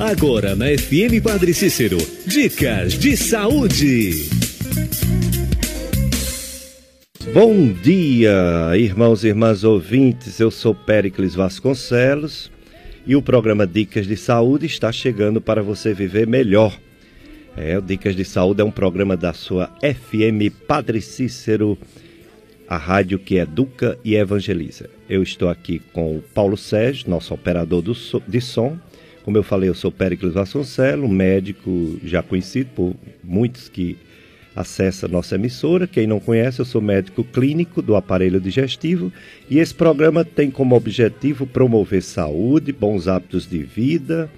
Agora na FM Padre Cícero, dicas de saúde. Bom dia, irmãos e irmãs ouvintes. Eu sou Péricles Vasconcelos e o programa Dicas de Saúde está chegando para você viver melhor. É, Dicas de Saúde é um programa da sua FM Padre Cícero, a rádio que educa e evangeliza. Eu estou aqui com o Paulo Sérgio, nosso operador do, de som como eu falei, eu sou Péricles Vasconcelos, médico já conhecido por muitos que acessam nossa emissora. Quem não conhece, eu sou médico clínico do aparelho digestivo e esse programa tem como objetivo promover saúde, bons hábitos de vida,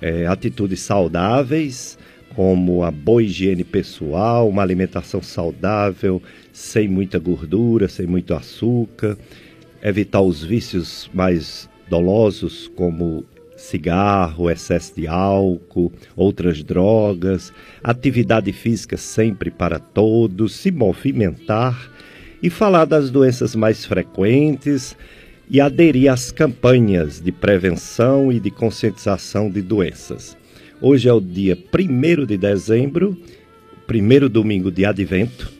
é, atitudes saudáveis, como a boa higiene pessoal, uma alimentação saudável, sem muita gordura, sem muito açúcar, evitar os vícios mais dolosos, como cigarro, excesso de álcool, outras drogas, atividade física sempre para todos, se movimentar e falar das doenças mais frequentes e aderir às campanhas de prevenção e de conscientização de doenças. Hoje é o dia 1 de dezembro, primeiro domingo de Advento.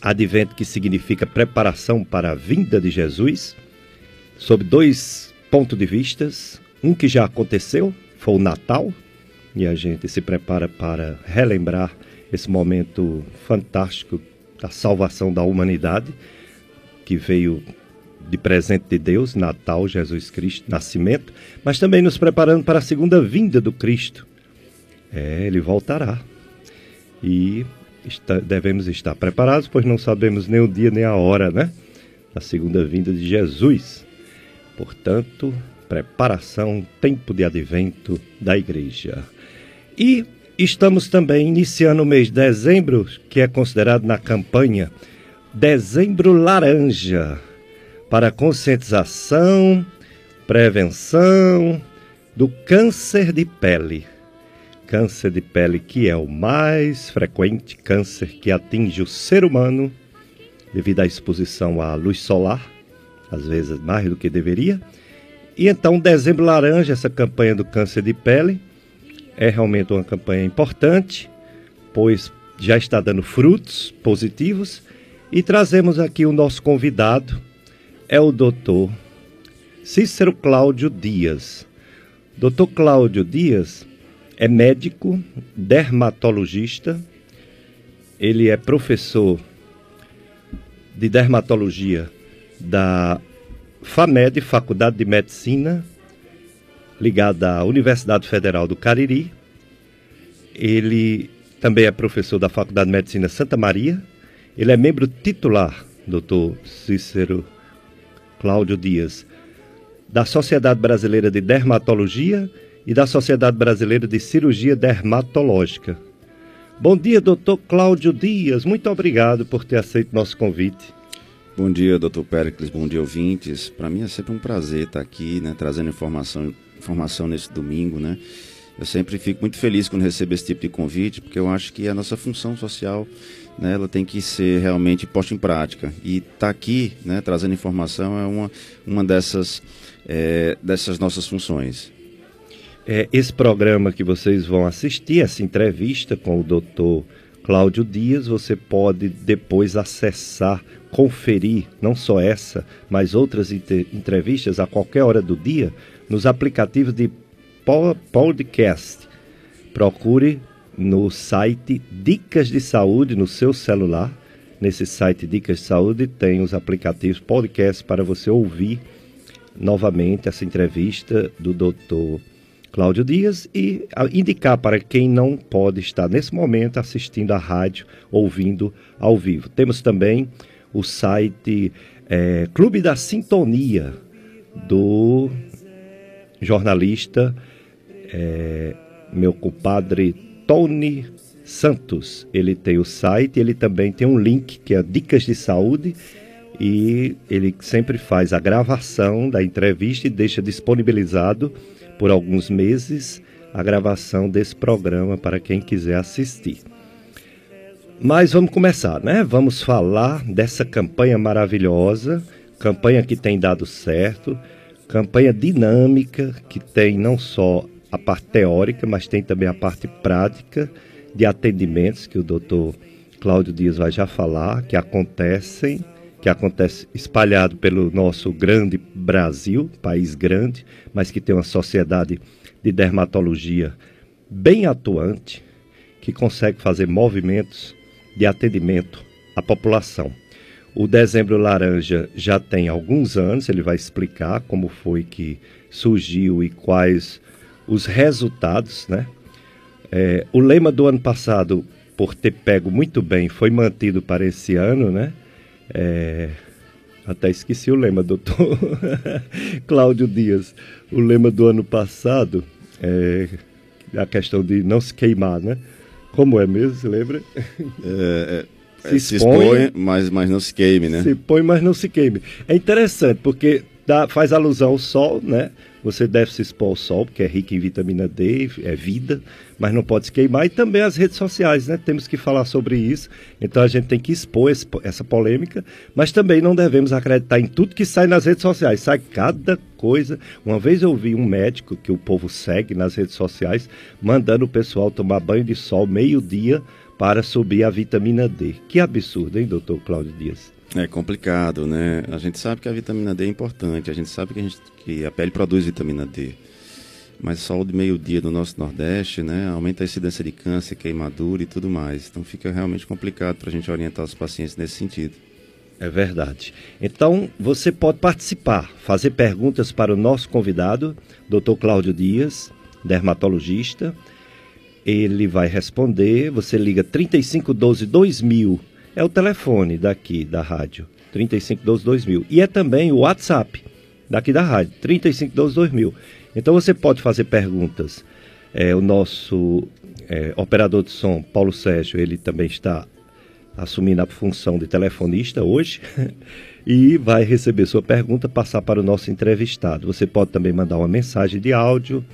Advento que significa preparação para a vinda de Jesus, sob dois pontos de vistas, um que já aconteceu foi o Natal, e a gente se prepara para relembrar esse momento fantástico da salvação da humanidade, que veio de presente de Deus, Natal, Jesus Cristo, nascimento, mas também nos preparando para a segunda vinda do Cristo. É, ele voltará. E está, devemos estar preparados, pois não sabemos nem o dia nem a hora, né? Da segunda vinda de Jesus. Portanto, preparação, tempo de advento da igreja. E estamos também iniciando o mês de dezembro, que é considerado na campanha Dezembro Laranja, para conscientização, prevenção do câncer de pele. Câncer de pele que é o mais frequente câncer que atinge o ser humano devido à exposição à luz solar, às vezes mais do que deveria e então, Dezembro Laranja, essa campanha do câncer de pele, é realmente uma campanha importante, pois já está dando frutos positivos. E trazemos aqui o nosso convidado, é o doutor Cícero Cláudio Dias. Doutor Cláudio Dias é médico, dermatologista, ele é professor de dermatologia da FAMED, Faculdade de Medicina, ligada à Universidade Federal do Cariri. Ele também é professor da Faculdade de Medicina Santa Maria. Ele é membro titular, doutor Cícero Cláudio Dias, da Sociedade Brasileira de Dermatologia e da Sociedade Brasileira de Cirurgia Dermatológica. Bom dia, doutor Cláudio Dias. Muito obrigado por ter aceito nosso convite. Bom dia, doutor Pericles, bom dia, ouvintes. Para mim é sempre um prazer estar aqui, né, trazendo informação, informação nesse domingo, né. Eu sempre fico muito feliz quando recebo esse tipo de convite, porque eu acho que a nossa função social, né, ela tem que ser realmente posta em prática. E estar tá aqui, né, trazendo informação é uma, uma dessas, é, dessas nossas funções. É, esse programa que vocês vão assistir, essa entrevista com o doutor Cláudio Dias, você pode depois acessar conferir não só essa, mas outras entrevistas a qualquer hora do dia nos aplicativos de podcast. Procure no site Dicas de Saúde no seu celular. Nesse site Dicas de Saúde tem os aplicativos podcast para você ouvir novamente essa entrevista do Dr. Cláudio Dias e indicar para quem não pode estar nesse momento assistindo à rádio, ouvindo ao vivo. Temos também o site é, Clube da Sintonia, do jornalista é, meu compadre Tony Santos. Ele tem o site, ele também tem um link que é Dicas de Saúde e ele sempre faz a gravação da entrevista e deixa disponibilizado por alguns meses a gravação desse programa para quem quiser assistir. Mas vamos começar, né? Vamos falar dessa campanha maravilhosa, campanha que tem dado certo, campanha dinâmica que tem não só a parte teórica, mas tem também a parte prática de atendimentos que o doutor Cláudio Dias vai já falar, que acontecem, que acontece espalhado pelo nosso grande Brasil, país grande, mas que tem uma sociedade de dermatologia bem atuante, que consegue fazer movimentos de atendimento à população. O Dezembro Laranja já tem alguns anos, ele vai explicar como foi que surgiu e quais os resultados, né? É, o lema do ano passado, por ter pego muito bem, foi mantido para esse ano, né? É, até esqueci o lema, doutor Cláudio Dias. O lema do ano passado é a questão de não se queimar, né? Como é mesmo, se lembra? É, é se, expõe, se expõe mas, mas não se queime, né? Se põe, mas não se queime. É interessante, porque dá, faz alusão ao sol, né? Você deve se expor ao sol, porque é rico em vitamina D, é vida, mas não pode se queimar. E também as redes sociais, né? Temos que falar sobre isso. Então a gente tem que expor esse, essa polêmica, mas também não devemos acreditar em tudo que sai nas redes sociais. Sai cada coisa. Uma vez eu vi um médico que o povo segue nas redes sociais, mandando o pessoal tomar banho de sol meio-dia para subir a vitamina D. Que absurdo, hein, doutor Cláudio Dias? É complicado, né? A gente sabe que a vitamina D é importante, a gente sabe que a, gente, que a pele produz vitamina D. Mas o sol de meio-dia do nosso Nordeste, né, aumenta a incidência de câncer, queimadura e tudo mais. Então fica realmente complicado para a gente orientar os pacientes nesse sentido. É verdade. Então, você pode participar, fazer perguntas para o nosso convidado, Dr. Cláudio Dias, dermatologista, ele vai responder. Você liga 3512 2000, é o telefone daqui da rádio, 3512 2000. E é também o WhatsApp daqui da rádio, 3512 2000. Então você pode fazer perguntas. É, o nosso é, operador de som, Paulo Sérgio, ele também está assumindo a função de telefonista hoje e vai receber sua pergunta, passar para o nosso entrevistado. Você pode também mandar uma mensagem de áudio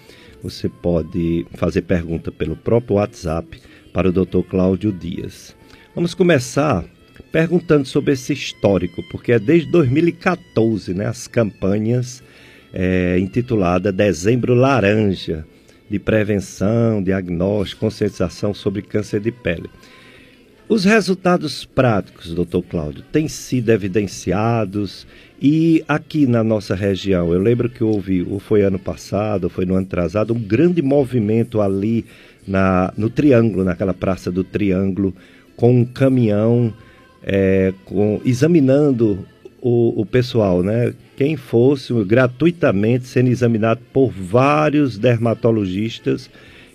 você pode fazer pergunta pelo próprio WhatsApp para o Dr. Cláudio Dias. Vamos começar perguntando sobre esse histórico, porque é desde 2014, né, as campanhas é, intitulada Dezembro Laranja, de prevenção, diagnóstico, conscientização sobre câncer de pele. Os resultados práticos, doutor Cláudio, têm sido evidenciados e aqui na nossa região, eu lembro que houve, ou foi ano passado, ou foi no ano atrasado, um grande movimento ali na, no Triângulo, naquela praça do Triângulo, com um caminhão é, com, examinando o, o pessoal, né? Quem fosse gratuitamente sendo examinado por vários dermatologistas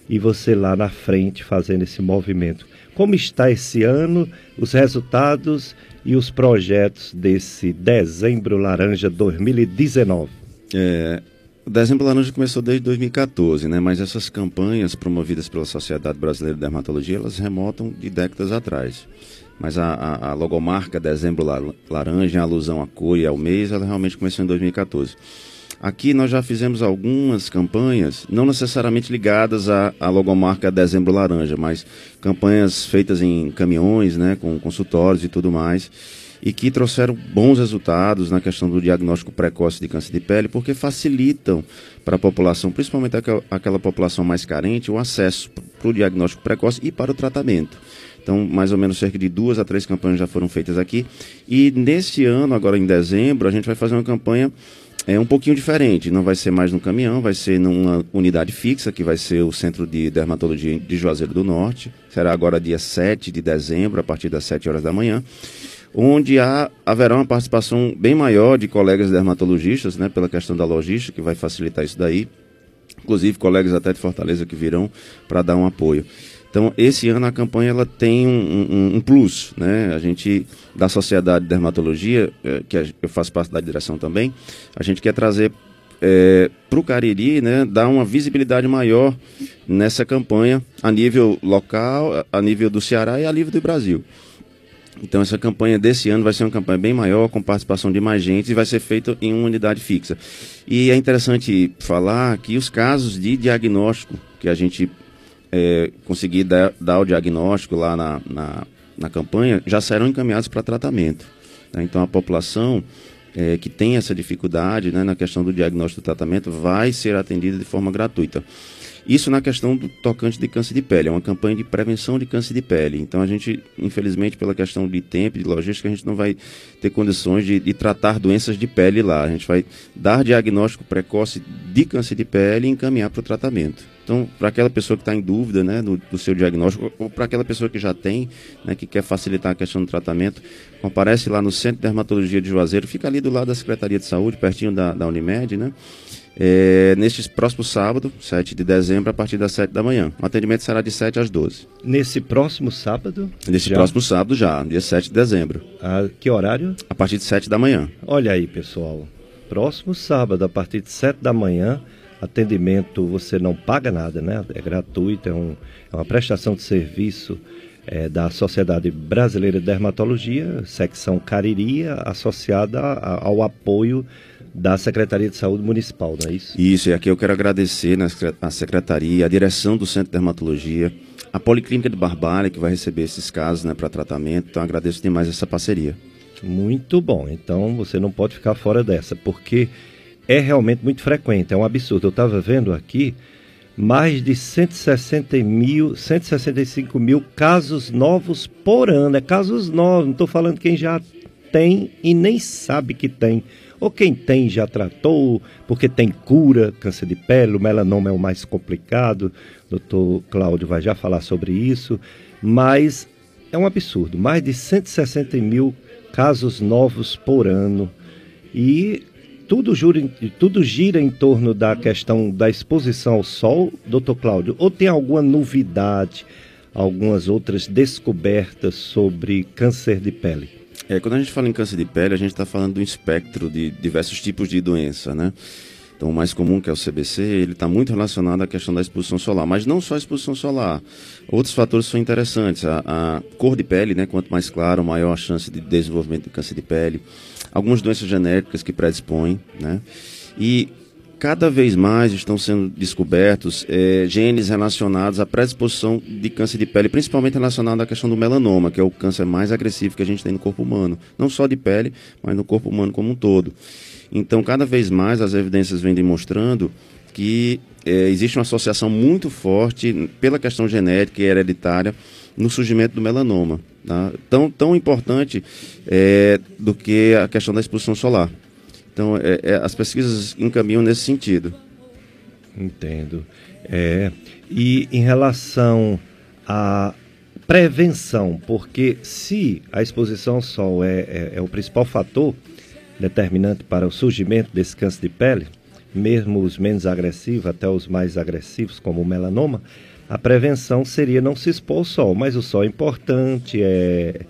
e você lá na frente fazendo esse movimento como está esse ano, os resultados e os projetos desse Dezembro Laranja 2019. É, o Dezembro Laranja começou desde 2014, né? mas essas campanhas promovidas pela Sociedade Brasileira de Dermatologia, elas remontam de décadas atrás. Mas a, a, a logomarca Dezembro Laranja, em alusão à cor e ao mês, ela realmente começou em 2014. Aqui nós já fizemos algumas campanhas, não necessariamente ligadas à, à logomarca Dezembro Laranja, mas campanhas feitas em caminhões, né, com consultórios e tudo mais, e que trouxeram bons resultados na questão do diagnóstico precoce de câncer de pele, porque facilitam para a população, principalmente aquela, aquela população mais carente, o acesso para o diagnóstico precoce e para o tratamento. Então, mais ou menos cerca de duas a três campanhas já foram feitas aqui. E neste ano, agora em dezembro, a gente vai fazer uma campanha é um pouquinho diferente. Não vai ser mais no caminhão, vai ser numa unidade fixa, que vai ser o Centro de Dermatologia de Juazeiro do Norte. Será agora dia 7 de dezembro, a partir das 7 horas da manhã. Onde há, haverá uma participação bem maior de colegas dermatologistas, né, pela questão da logística, que vai facilitar isso daí. Inclusive, colegas até de Fortaleza que virão para dar um apoio. Então, esse ano a campanha ela tem um, um, um plus, né? A gente, da Sociedade de Dermatologia, é, que eu faço parte da direção também, a gente quer trazer é, para o Cariri, né, dar uma visibilidade maior nessa campanha a nível local, a nível do Ceará e a nível do Brasil. Então essa campanha desse ano vai ser uma campanha bem maior, com participação de mais gente e vai ser feita em uma unidade fixa. E é interessante falar que os casos de diagnóstico que a gente é, conseguir dar, dar, o diagnóstico lá na, na, na campanha, já serão encaminhados para tratamento. Né? Então, a população é, que tem essa dificuldade né, na questão do diagnóstico e tratamento vai ser atendida de forma gratuita. Isso na questão do tocante de câncer de pele, é uma campanha de prevenção de câncer de pele. Então a gente, infelizmente, pela questão de tempo e de logística, a gente não vai ter condições de, de tratar doenças de pele lá. A gente vai dar diagnóstico precoce de câncer de pele e encaminhar para o tratamento. Então, para aquela pessoa que está em dúvida né, do, do seu diagnóstico, ou para aquela pessoa que já tem, né, que quer facilitar a questão do tratamento, comparece lá no Centro de Dermatologia de Juazeiro, fica ali do lado da Secretaria de Saúde, pertinho da, da Unimed, né? É, neste próximo sábado, 7 de dezembro, a partir das 7 da manhã. O atendimento será de 7 às 12. Nesse próximo sábado? Nesse já? próximo sábado já, dia 7 de dezembro. A que horário? A partir de 7 da manhã. Olha aí, pessoal. Próximo sábado, a partir de 7 da manhã, atendimento você não paga nada, né? É gratuito, é, um, é uma prestação de serviço é, da Sociedade Brasileira de Dermatologia, secção Cariria, associada ao apoio da Secretaria de Saúde Municipal, não é isso? Isso, e aqui eu quero agradecer a Secretaria, a direção do Centro de Dermatologia, a Policlínica de Barbalha, que vai receber esses casos né, para tratamento, então agradeço demais essa parceria. Muito bom, então você não pode ficar fora dessa, porque é realmente muito frequente, é um absurdo. Eu estava vendo aqui mais de 160 mil, 165 mil casos novos por ano, é casos novos, não estou falando quem já tem e nem sabe que tem ou quem tem já tratou, porque tem cura, câncer de pele, o melanoma é o mais complicado, o doutor Cláudio vai já falar sobre isso, mas é um absurdo, mais de 160 mil casos novos por ano e tudo, jura, tudo gira em torno da questão da exposição ao sol, doutor Cláudio, ou tem alguma novidade, algumas outras descobertas sobre câncer de pele? É, quando a gente fala em câncer de pele, a gente está falando do espectro de diversos tipos de doença, né? Então, o mais comum, que é o CBC, ele está muito relacionado à questão da exposição solar. Mas não só a exposição solar. Outros fatores são interessantes. A, a cor de pele, né? Quanto mais claro, maior a chance de desenvolvimento de câncer de pele. Algumas doenças genéticas que predispõem, né? E cada vez mais estão sendo descobertos é, genes relacionados à predisposição de câncer de pele, principalmente relacionado à questão do melanoma, que é o câncer mais agressivo que a gente tem no corpo humano. Não só de pele, mas no corpo humano como um todo. Então, cada vez mais as evidências vêm demonstrando que é, existe uma associação muito forte pela questão genética e hereditária no surgimento do melanoma. Tá? Tão, tão importante é, do que a questão da exposição solar. Então, é, é, as pesquisas encaminham nesse sentido. Entendo. É, e em relação à prevenção, porque se a exposição ao sol é, é, é o principal fator determinante para o surgimento desse câncer de pele, mesmo os menos agressivos até os mais agressivos, como o melanoma, a prevenção seria não se expor ao sol, mas o sol é importante, é,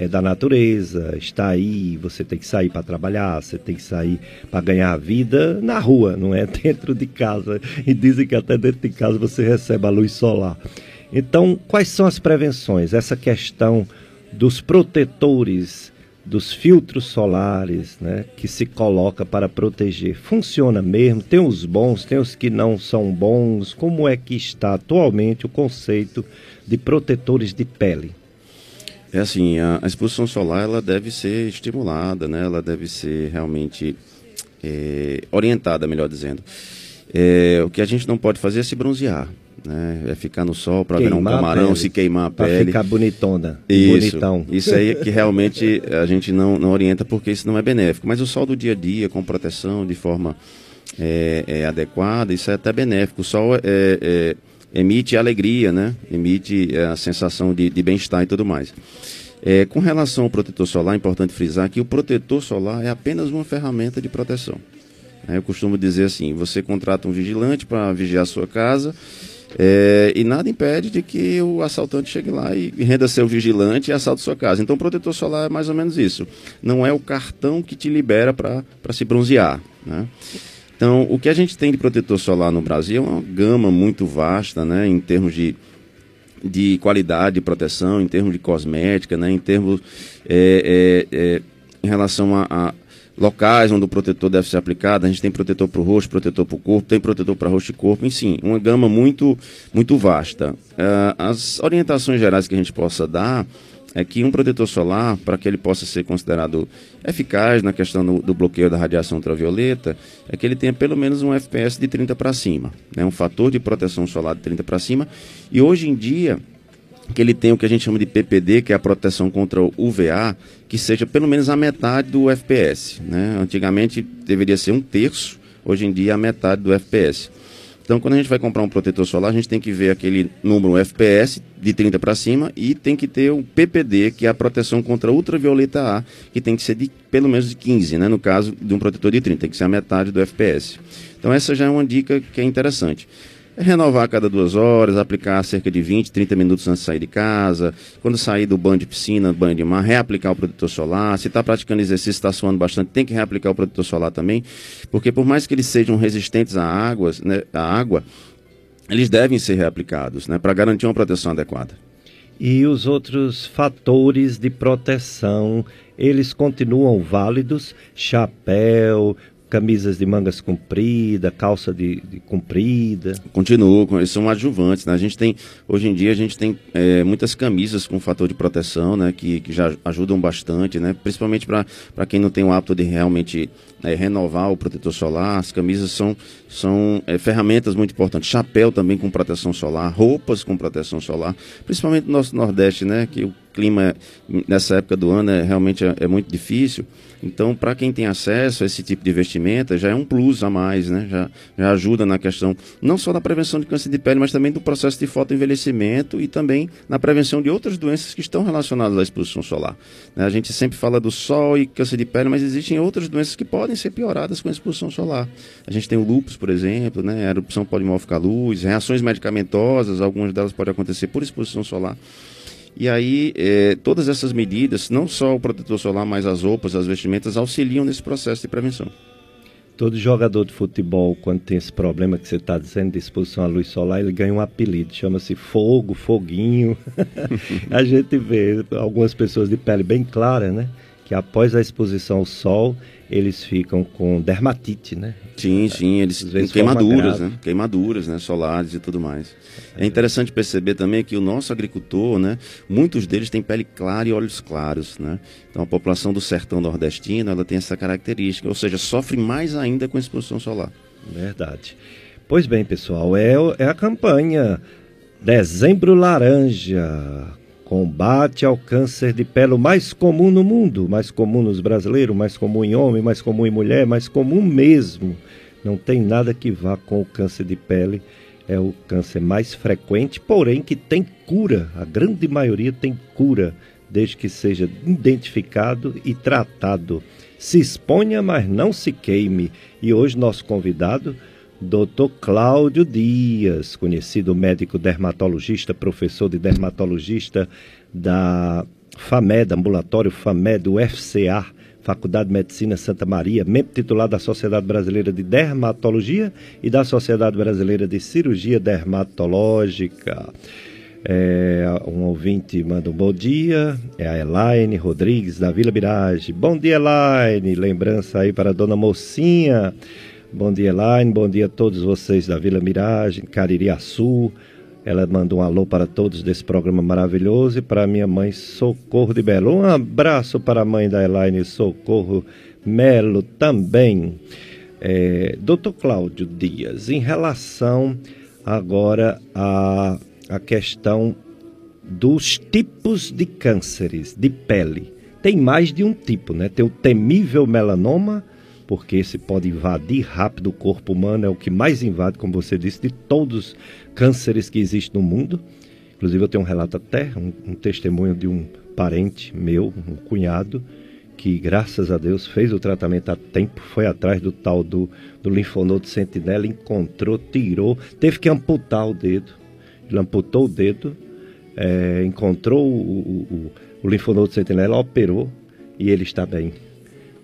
é da natureza, está aí, você tem que sair para trabalhar, você tem que sair para ganhar a vida na rua, não é dentro de casa. E dizem que até dentro de casa você recebe a luz solar. Então, quais são as prevenções? Essa questão dos protetores, dos filtros solares, né, que se coloca para proteger. Funciona mesmo? Tem os bons, tem os que não são bons. Como é que está atualmente o conceito de protetores de pele? É assim, a, a, exposição solar ela deve ser estimulada, né? Ela deve ser realmente é, orientada, melhor dizendo. É, o que a gente não pode fazer é se bronzear, né? É ficar no sol para ver um camarão, se queimar a pele. Para ficar bonitona, isso, bonitão. Isso aí é que realmente a gente não, não orienta porque isso não é benéfico. Mas o sol do dia a dia, com proteção, de forma é, é adequada, isso é até benéfico. O sol é, é emite alegria, né? Emite é, a sensação de, de bem-estar e tudo mais. É, com relação ao protetor solar, é importante frisar que o protetor solar é apenas uma ferramenta de proteção. É, eu costumo dizer assim: você contrata um vigilante para vigiar a sua casa é, e nada impede de que o assaltante chegue lá e renda seu vigilante e assalte sua casa. Então, o protetor solar é mais ou menos isso. Não é o cartão que te libera para se bronzear. Né? Então, o que a gente tem de protetor solar no Brasil é uma gama muito vasta, né, em termos de, de qualidade de proteção, em termos de cosmética, né, em termos é, é, é, em relação a, a, locais onde o protetor deve ser aplicado. A gente tem protetor para o rosto, protetor para o corpo, tem protetor para rosto e corpo, enfim, uma gama muito, muito vasta. Uh, as orientações gerais que a gente possa dar é que um protetor solar, para que ele possa ser considerado eficaz na questão do, do, bloqueio da radiação ultravioleta, é que ele tenha pelo menos um FPS de 30 para cima, né? um fator de proteção solar de 30 para cima. E hoje em dia, que ele tenha o que a gente chama de PPD, que é a proteção contra o UVA, que seja pelo menos a metade do FPS. Né? Antigamente deveria ser um terço, hoje em dia a metade do FPS. Então, quando a gente vai comprar um protetor solar, a gente tem que ver aquele número FPS de 30 para cima e tem que ter o PPD, que é a proteção contra ultravioleta A, que tem que ser de pelo menos de 15, né? no caso de um protetor de 30, tem que ser a metade do FPS. Então, essa já é uma dica que é interessante. Renovar a cada duas horas, aplicar cerca de 20, 30 minutos antes de sair de casa. Quando sair do banho de piscina, banho de mar, reaplicar o protetor solar. Se está praticando exercício, está suando bastante, tem que reaplicar o protetor solar também. Porque por mais que eles sejam resistentes à água, né, à água eles devem ser reaplicados né, para garantir uma proteção adequada. E os outros fatores de proteção, eles continuam válidos? Chapéu, camisas de mangas compridas, calça de, de comprida. Continua, eles são adjuvantes, né? A gente tem, hoje em dia a gente tem é, muitas camisas com fator de proteção, né? Que, que já ajudam bastante, né? Principalmente para quem não tem o hábito de realmente é, renovar o protetor solar, as camisas são, são é, ferramentas muito importantes. Chapéu também com proteção solar, roupas com proteção solar, principalmente no nosso Nordeste, né? Que o clima nessa época do ano é, realmente é, é muito difícil. Então, para quem tem acesso a esse tipo de vestimenta, já é um plus a mais, né? Já, já ajuda na questão não só da prevenção de câncer de pele, mas também do processo de fotoenvelhecimento e também na prevenção de outras doenças que estão relacionadas à exposição solar. Né? A gente sempre fala do sol e câncer de pele, mas existem outras doenças que podem ser pioradas com a exposição solar. A gente tem o lúpus, por exemplo, né? a erupção polimórfica à luz, reações medicamentosas, algumas delas podem acontecer por exposição solar. E aí, é, todas essas medidas, não só o protetor solar, mas as roupas, as vestimentas, auxiliam nesse processo de prevenção. Todo jogador de futebol, quando tem esse problema que você está dizendo de exposição à luz solar, ele ganha um apelido, chama-se fogo, foguinho. a gente vê algumas pessoas de pele bem clara, né? Que após a exposição ao sol, eles ficam com dermatite, né? Sim, sim, eles têm queimaduras, né? Queimaduras, né? Solares e tudo mais. É interessante perceber também que o nosso agricultor, né? Muitos deles têm pele clara e olhos claros, né? Então a população do sertão nordestino, ela tem essa característica, ou seja, sofre mais ainda com a exposição solar. Verdade. Pois bem, pessoal, é, é a campanha Dezembro Laranja, Combate ao câncer de pele, o mais comum no mundo, mais comum nos brasileiros, mais comum em homem, mais comum em mulher, mais comum mesmo. Não tem nada que vá com o câncer de pele. É o câncer mais frequente, porém que tem cura. A grande maioria tem cura, desde que seja identificado e tratado. Se exponha, mas não se queime. E hoje nosso convidado Dr. Cláudio Dias, conhecido médico dermatologista, professor de dermatologista da FAMED, ambulatório FAMED, UFCA, Faculdade de Medicina Santa Maria, membro titular da Sociedade Brasileira de Dermatologia e da Sociedade Brasileira de Cirurgia Dermatológica. É, um ouvinte manda um bom dia, é a Elaine Rodrigues, da Vila Mirage. Bom dia, Elaine. Lembrança aí para a dona Mocinha. Bom dia, Elaine. Bom dia a todos vocês da Vila Miragem, Caririaçu. Ela mandou um alô para todos desse programa maravilhoso e para minha mãe Socorro de Belo. Um abraço para a mãe da Elaine Socorro Melo também. É, Doutor Cláudio Dias, em relação agora à, à questão dos tipos de cânceres de pele. Tem mais de um tipo, né? Tem o temível melanoma, porque esse pode invadir rápido o corpo humano, é o que mais invade, como você disse, de todos os cânceres que existem no mundo. Inclusive, eu tenho um relato até, um, um testemunho de um parente meu, um cunhado, que graças a Deus fez o tratamento a tempo, foi atrás do tal do, do linfonodo sentinela, encontrou, tirou, teve que amputar o dedo. Ele amputou o dedo, é, encontrou o, o, o, o linfonodo sentinela, operou e ele está bem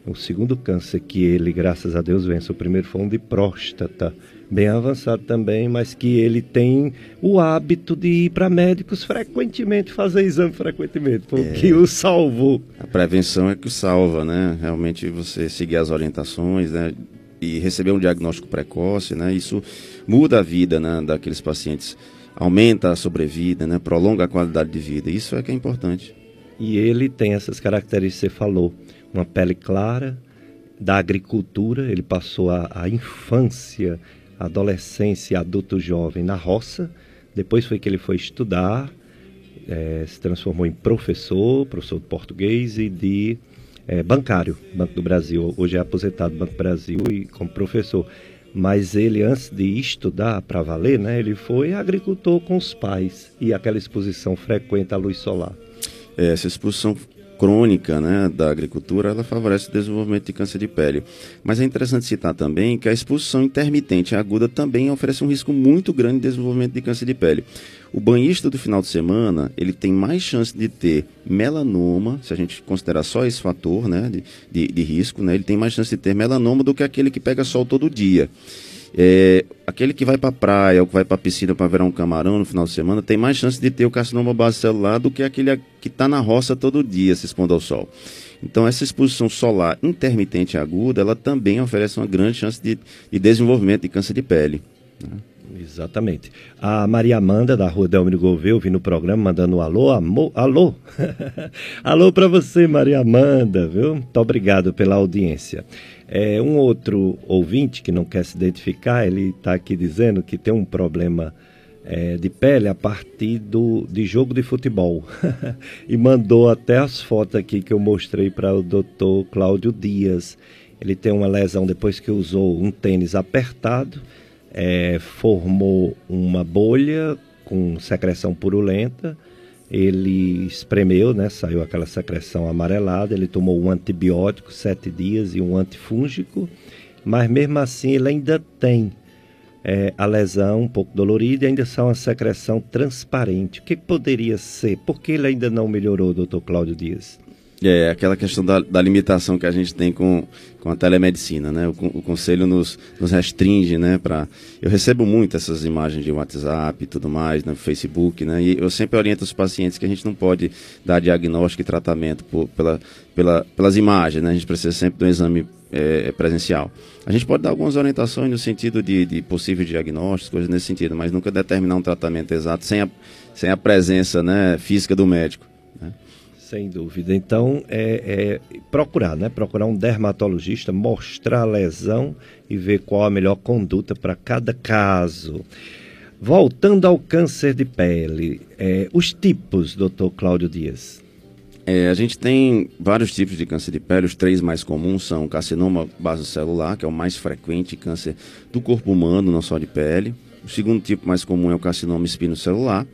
o segundo câncer que ele, graças a Deus, vence. O primeiro foi um de próstata, bem avançado também, mas que ele tem o hábito de ir para médicos frequentemente, fazer exame frequentemente, foi o que é. o salvou. A prevenção é que o salva, né? Realmente você seguir as orientações, né? E receber um diagnóstico precoce, né? Isso muda a vida né, daqueles pacientes, aumenta a sobrevida, né? Prolonga a qualidade de vida. Isso é que é importante. E ele tem essas características que você falou. Uma pele clara, da agricultura, ele passou a, a infância, adolescência, adulto jovem na roça. Depois foi que ele foi estudar, é, se transformou em professor, professor de português e de é, bancário, Banco do Brasil. Hoje é aposentado do Banco do Brasil e como professor. Mas ele, antes de estudar para valer, né, ele foi agricultor com os pais e aquela exposição frequente à luz solar. É, essa exposição crônica né, da agricultura, ela favorece o desenvolvimento de câncer de pele. Mas é interessante citar também que a exposição intermitente aguda também oferece um risco muito grande de desenvolvimento de câncer de pele. O banhista do final de semana, ele tem mais chance de ter melanoma, se a gente considerar só esse fator né, de, de, de risco, né, ele tem mais chance de ter melanoma do que aquele que pega sol todo dia. É, aquele que vai para a praia ou que vai para a piscina para ver um camarão no final de semana tem mais chance de ter o carcinoma base celular do que aquele que está na roça todo dia se expondo ao sol. Então, essa exposição solar intermitente aguda, ela também oferece uma grande chance de, de desenvolvimento de câncer de pele. Né? Exatamente. A Maria Amanda, da Rua Delmiro Gouveia, ouvindo o programa, mandando um alô, amor, alô. alô para você, Maria Amanda, viu? Muito obrigado pela audiência. É, um outro ouvinte que não quer se identificar, ele está aqui dizendo que tem um problema é, de pele a partir do, de jogo de futebol. e mandou até as fotos aqui que eu mostrei para o doutor Cláudio Dias. Ele tem uma lesão depois que usou um tênis apertado, é, formou uma bolha com secreção purulenta ele espremeu, né, saiu aquela secreção amarelada, ele tomou um antibiótico sete dias e um antifúngico, mas mesmo assim ele ainda tem é, a lesão um pouco dolorida e ainda são uma secreção transparente. O que poderia ser? Por que ele ainda não melhorou, doutor Cláudio Dias? É, aquela questão da, da, limitação que a gente tem com, com a telemedicina, né? O, o conselho nos, nos restringe, né? Pra, eu recebo muito essas imagens de WhatsApp e tudo mais, no né? Facebook, né? E eu sempre oriento os pacientes que a gente não pode dar diagnóstico e tratamento por, pela, pela, pelas imagens, né? A gente precisa sempre de um exame é, presencial. A gente pode dar algumas orientações no sentido de, de possíveis diagnósticos, coisas nesse sentido, mas nunca determinar um tratamento exato sem a, sem a presença né, física do médico. Sem dúvida. Então, é, é, procurar, né? Procurar um dermatologista, mostrar a lesão e ver qual a melhor conduta para cada caso. Voltando ao câncer de pele, é, os tipos, doutor Cláudio Dias. É, a gente tem vários tipos de câncer de pele. Os três mais comuns são o carcinoma basocelular, que é o mais frequente câncer do corpo humano, não só de pele. O segundo tipo mais comum é o carcinoma espinocelular.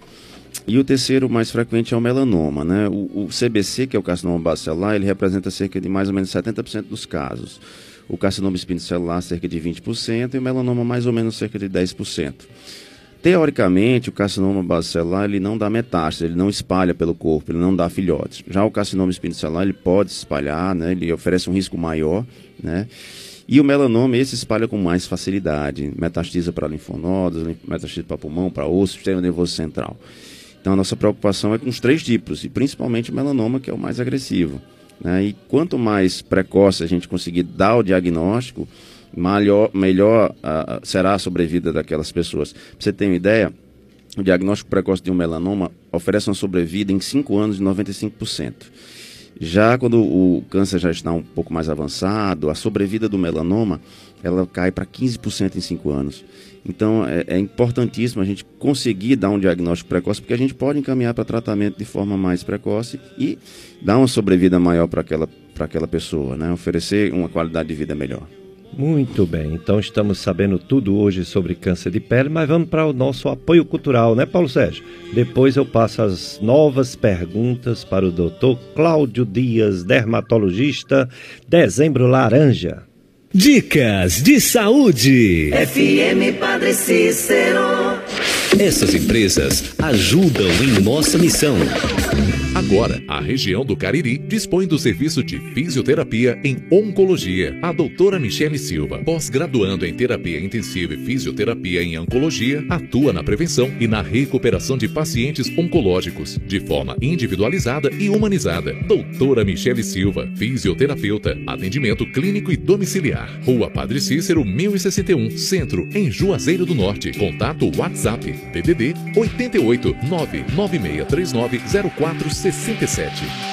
E o terceiro mais frequente é o melanoma, né? O, o CBC, que é o carcinoma basocelular, ele representa cerca de mais ou menos 70% dos casos. O carcinoma espinocelular, cerca de 20%, e o melanoma, mais ou menos cerca de 10%. Teoricamente, o carcinoma basocelular ele não dá metástase, ele não espalha pelo corpo, ele não dá filhotes. Já o carcinoma espinocelular ele pode espalhar, né? ele oferece um risco maior, né? E o melanoma, esse espalha com mais facilidade, metastiza para linfonodos, metastiza para pulmão, para osso, sistema nervoso central. Então a nossa preocupação é com os três tipos, e principalmente o melanoma, que é o mais agressivo. Né? E quanto mais precoce a gente conseguir dar o diagnóstico, melhor, melhor uh, será a sobrevida daquelas pessoas. Para você ter uma ideia, o diagnóstico precoce de um melanoma oferece uma sobrevida em 5 anos de 95%. Já quando o câncer já está um pouco mais avançado, a sobrevida do melanoma ela cai para 15% em 5 anos. Então é, é, importantíssimo a gente conseguir dar um diagnóstico precoce, porque a gente pode encaminhar para tratamento de forma mais precoce e dar uma sobrevida maior para aquela, aquela pessoa, né? oferecer uma qualidade de vida melhor. Muito bem, então estamos sabendo tudo hoje sobre câncer de pele, mas vamos para o nosso apoio cultural, né, Paulo Sérgio? Depois eu passo as novas perguntas para o doutor Cláudio Dias, dermatologista, dezembro laranja. Dicas de saúde. FM Padre Cícero. Essas empresas ajudam em nossa missão. Agora, a região do Cariri dispõe do serviço de fisioterapia em oncologia. A doutora Michele Silva, pós-graduando em terapia intensiva e fisioterapia em oncologia, atua na prevenção e na recuperação de pacientes oncológicos, de forma individualizada e humanizada. Doutora Michele Silva, fisioterapeuta, atendimento clínico e domiciliar. Rua Padre Cícero, 1061, Centro, em Juazeiro do Norte. Contato WhatsApp, DDD 88 99639 0460 67.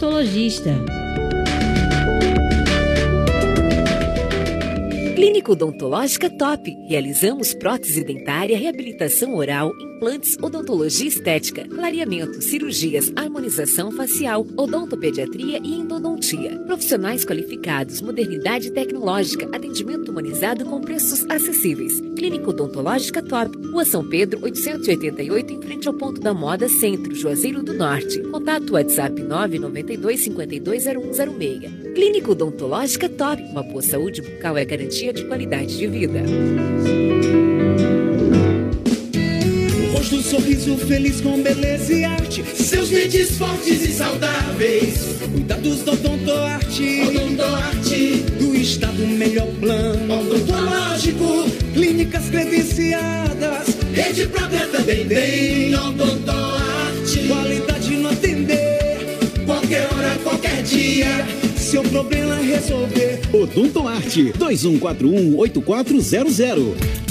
Clínica Odontológica Top. Realizamos prótese dentária, reabilitação oral, implantes, odontologia estética, clareamento, cirurgias, harmonização facial, odontopediatria e endodontia. Profissionais qualificados, modernidade tecnológica, atendimento humanizado com preços acessíveis. Clínica Odontológica Top. Rua São Pedro, 888, em frente ao ponto da moda Centro, Juazeiro do Norte. Contato WhatsApp 992 520106. Clínica Odontológica Top. Uma boa saúde bucal é garantia de qualidade de vida. O rosto, um sorriso feliz com beleza e arte. Seus dentes fortes e saudáveis. Cuidados do Odontoarte. Odontoarte. Do estado melhor plano. Odontológico. Clínicas credenciadas. Rede própria também tem. Odontoarte. Qualidade no atender. Qualquer hora, qualquer dia. Seu problema resolver. Odontoarte 2141-8400.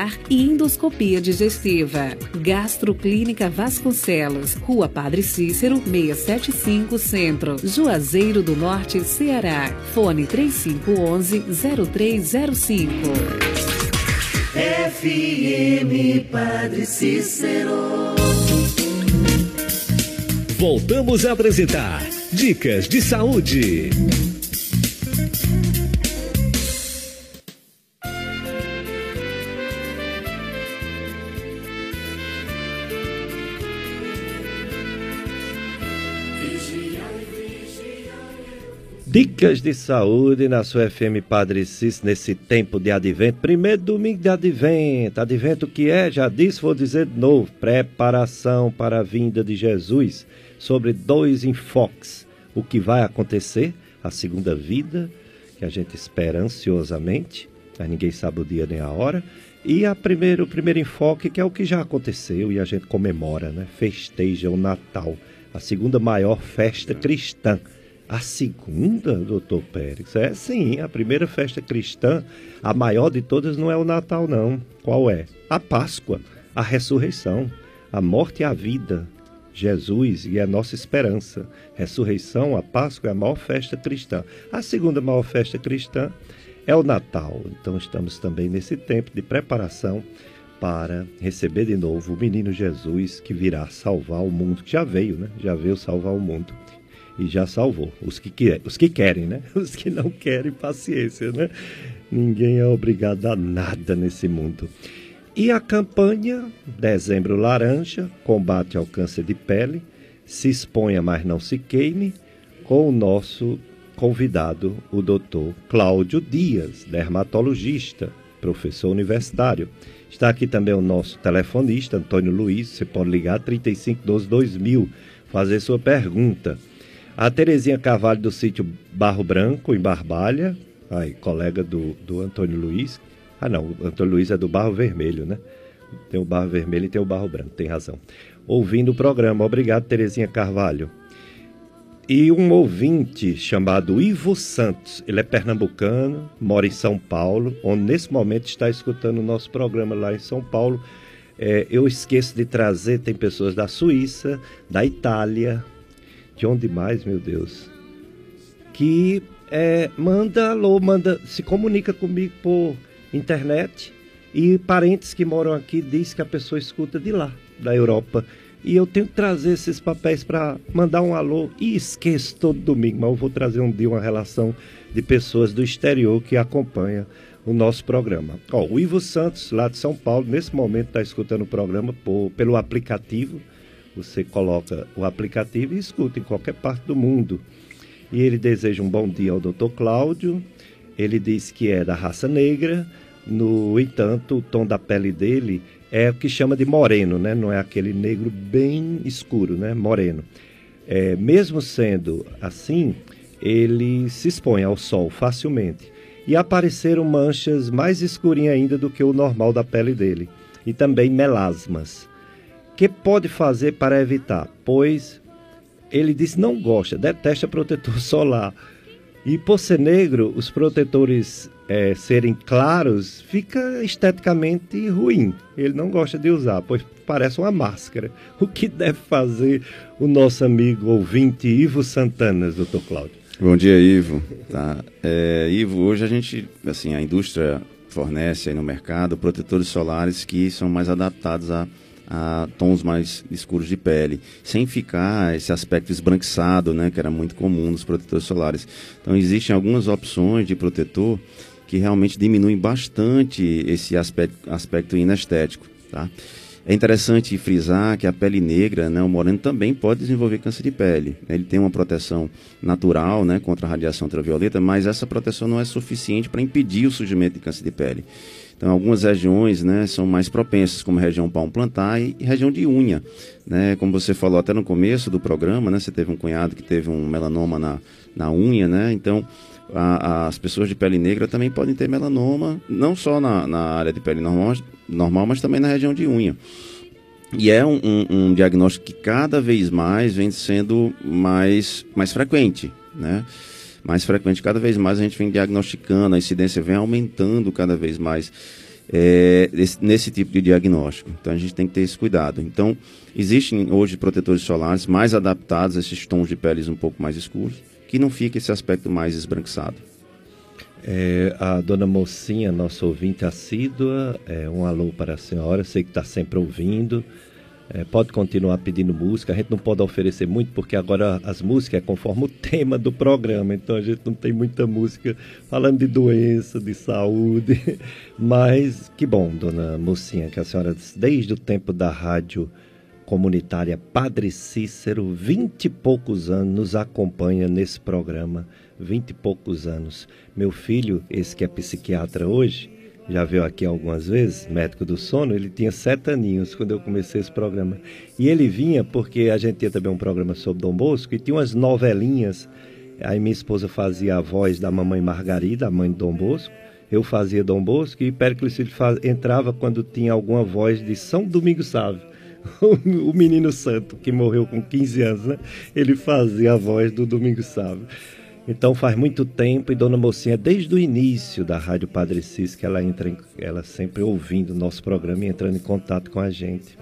e endoscopia digestiva. Gastroclínica Vasconcelos, Rua Padre Cícero, 675 Centro, Juazeiro do Norte, Ceará. Fone 3511-0305. FM Padre Cícero. Voltamos a apresentar Dicas de Saúde. Dicas de saúde na sua FM Padre Cis nesse tempo de advento. Primeiro domingo de advento. Advento que é, já disse, vou dizer de novo. Preparação para a vinda de Jesus. Sobre dois enfoques. O que vai acontecer, a segunda vida, que a gente espera ansiosamente, mas ninguém sabe o dia nem a hora. E a primeiro, o primeiro enfoque, que é o que já aconteceu e a gente comemora, né? Festeja o Natal. A segunda maior festa cristã. A segunda, doutor Pérez? É sim, a primeira festa cristã, a maior de todas, não é o Natal, não. Qual é? A Páscoa, a ressurreição, a morte e a vida. Jesus e a nossa esperança. Ressurreição, a Páscoa é a maior festa cristã. A segunda maior festa cristã é o Natal. Então estamos também nesse tempo de preparação para receber de novo o menino Jesus que virá salvar o mundo, que já veio, né? Já veio salvar o mundo e já salvou. Os que, quer, os que querem, né? Os que não querem, paciência, né? Ninguém é obrigado a nada nesse mundo. E a campanha Dezembro Laranja, combate ao câncer de pele, se exponha, mas não se queime, com o nosso convidado, o doutor Cláudio Dias, dermatologista, professor universitário. Está aqui também o nosso telefonista, Antônio Luiz, você pode ligar 3512 2000, fazer sua pergunta. A Terezinha Carvalho do sítio Barro Branco, em Barbalha, aí, colega do, do Antônio Luiz. Ah, não, o Antônio Luiz é do Barro Vermelho, né? Tem o Barro Vermelho e tem o Barro Branco, tem razão. Ouvindo o programa. Obrigado, Terezinha Carvalho. E um ouvinte chamado Ivo Santos, ele é pernambucano, mora em São Paulo, onde nesse momento está escutando o nosso programa lá em São Paulo. É, eu esqueço de trazer, tem pessoas da Suíça, da Itália, de onde mais, meu Deus, que é, manda alô, manda, se comunica comigo por internet e parentes que moram aqui diz que a pessoa escuta de lá, da Europa. E eu tenho que trazer esses papéis para mandar um alô e esqueço todo domingo, mas eu vou trazer um dia uma relação de pessoas do exterior que acompanham o nosso programa. Ó, o Ivo Santos, lá de São Paulo, nesse momento está escutando o programa por, pelo aplicativo. Você coloca o aplicativo e escuta em qualquer parte do mundo. E ele deseja um bom dia ao Dr. Cláudio. Ele diz que é da raça negra. No entanto, o tom da pele dele é o que chama de moreno, né? Não é aquele negro bem escuro, né? Moreno. É, mesmo sendo assim, ele se expõe ao sol facilmente e apareceram manchas mais escurinhas ainda do que o normal da pele dele, e também melasmas. Que pode fazer para evitar? Pois ele disse não gosta, detesta protetor solar. E por ser negro, os protetores é, serem claros, fica esteticamente ruim. Ele não gosta de usar, pois parece uma máscara. O que deve fazer o nosso amigo ouvinte Ivo Santana, doutor Cláudio? Bom dia, Ivo. Tá. É, Ivo, hoje a gente, assim, a indústria fornece no mercado protetores solares que são mais adaptados a, a tons mais escuros de pele, sem ficar esse aspecto esbranquiçado, né, que era muito comum nos protetores solares. Então, existem algumas opções de protetor que realmente diminuem bastante esse aspecto, aspecto inestético, tá? É interessante frisar que a pele negra, né, o moreno também pode desenvolver câncer de pele. Ele tem uma proteção natural né, contra a radiação ultravioleta, mas essa proteção não é suficiente para impedir o surgimento de câncer de pele. Então, algumas regiões né, são mais propensas, como a região palmo plantar e, região de unha. Né? Como você falou até no começo do programa, né, você teve um cunhado que teve um melanoma na, na unha, né? Então, a, as pessoas de pele negra também podem ter melanoma, não só na, na área de pele normal, normal, mas também na região de unha. E é um, um, um, diagnóstico que cada vez mais vem sendo mais, mais frequente, né? Mais frequente, cada vez mais a gente vem diagnosticando, a incidência vem aumentando cada vez mais é, esse, nesse tipo de diagnóstico. Então a gente tem que ter esse cuidado. Então, existem hoje protetores solares mais adaptados a esses tons de peles um pouco mais escuros, que não fique esse aspecto mais esbranquiçado. É, a dona Mocinha, nossa ouvinte assídua, é, um alô para a senhora, sei que está sempre ouvindo. É, pode continuar pedindo música, a gente não pode oferecer muito porque agora as músicas é conforme o tema do programa, então a gente não tem muita música falando de doença, de saúde. Mas que bom, dona Mocinha, que a senhora, desde o tempo da rádio comunitária Padre Cícero, vinte e poucos anos, nos acompanha nesse programa vinte e poucos anos. Meu filho, esse que é psiquiatra hoje, já veio aqui algumas vezes, médico do sono, ele tinha sete aninhos quando eu comecei esse programa. E ele vinha porque a gente tinha também um programa sobre Dom Bosco e tinha umas novelinhas. Aí minha esposa fazia a voz da mamãe Margarida, a mãe de Dom Bosco. Eu fazia Dom Bosco e Péricles entrava quando tinha alguma voz de São Domingo Sávio. o menino santo que morreu com 15 anos, né? Ele fazia a voz do Domingo Sávio. Então faz muito tempo e Dona Mocinha, desde o início da Rádio Padre Cis, que ela entra, em, ela sempre ouvindo o nosso programa e entrando em contato com a gente.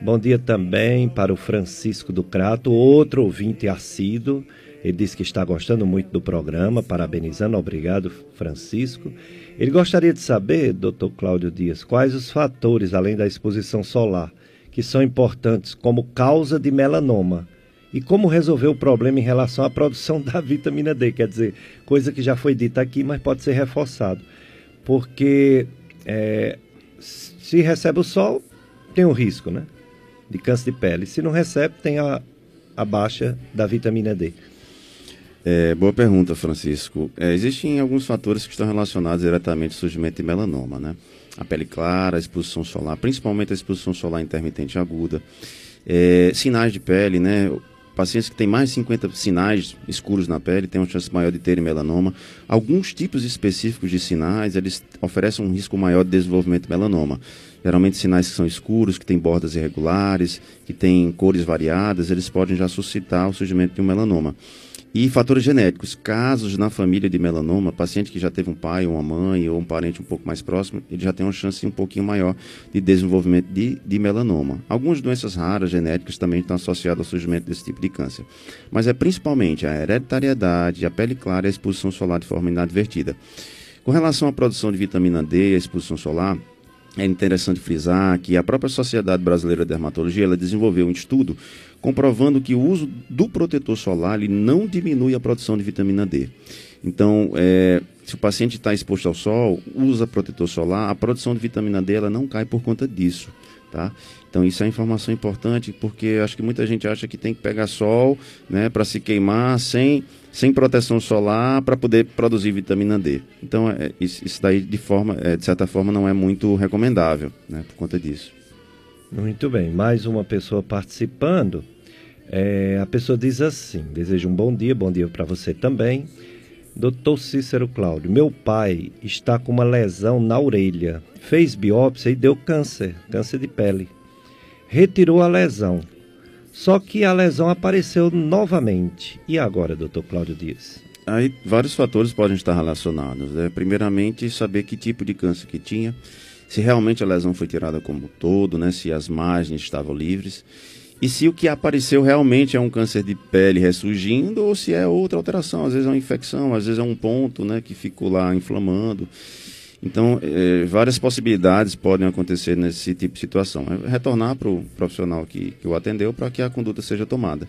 Bom dia também para o Francisco do Crato, outro ouvinte assíduo. Ele disse que está gostando muito do programa, parabenizando, obrigado, Francisco. Ele gostaria de saber, doutor Cláudio Dias, quais os fatores, além da exposição solar, que são importantes como causa de melanoma e como resolver o problema em relação à produção da vitamina D, quer dizer, coisa que já foi dita aqui, mas pode ser reforçado. Porque é, se recebe o sol, tem um risco né, de câncer de pele. Se não recebe, tem a, a baixa da vitamina D. É, boa pergunta, Francisco. É, existem alguns fatores que estão relacionados diretamente ao surgimento de melanoma, né? A pele clara, a exposição solar, principalmente a exposição solar intermitente aguda. É, sinais de pele, né? Pacientes que têm mais de 50 sinais escuros na pele têm uma chance maior de terem melanoma. Alguns tipos específicos de sinais, eles oferecem um risco maior de desenvolvimento de melanoma. Geralmente sinais que são escuros, que têm bordas irregulares, que têm cores variadas, eles podem já suscitar o surgimento de um melanoma. E fatores genéticos, casos na família de melanoma, paciente que já teve um pai, uma mãe ou um parente um pouco mais próximo, ele já tem uma chance um pouquinho maior de desenvolvimento de, de melanoma. Algumas doenças raras genéticas também estão associadas ao surgimento desse tipo de câncer. Mas é principalmente a hereditariedade, a pele clara e a exposição solar de forma inadvertida. Com relação à produção de vitamina D e a exposição solar, é interessante frisar que a própria Sociedade Brasileira de Dermatologia ela desenvolveu um estudo comprovando que o uso do protetor solar ele não diminui a produção de vitamina D. Então, é, se o paciente está exposto ao sol, usa protetor solar, a produção de vitamina D ela não cai por conta disso. Tá? Então isso é informação importante porque acho que muita gente acha que tem que pegar sol né, para se queimar sem, sem proteção solar para poder produzir vitamina D. Então é, isso, daí de, forma, é, de certa forma não é muito recomendável né, por conta disso. Muito bem, mais uma pessoa participando. É, a pessoa diz assim: desejo um bom dia, bom dia para você também. Doutor Cícero Cláudio, meu pai está com uma lesão na orelha. Fez biópsia e deu câncer, câncer de pele. Retirou a lesão. Só que a lesão apareceu novamente. E agora, doutor Cláudio Dias? Aí vários fatores podem estar relacionados. Né? Primeiramente, saber que tipo de câncer que tinha, se realmente a lesão foi tirada como um todo, né? se as margens estavam livres e se o que apareceu realmente é um câncer de pele ressurgindo ou se é outra alteração. Às vezes é uma infecção, às vezes é um ponto né, que ficou lá inflamando. Então, é, várias possibilidades podem acontecer nesse tipo de situação. É retornar para o profissional que, que o atendeu para que a conduta seja tomada.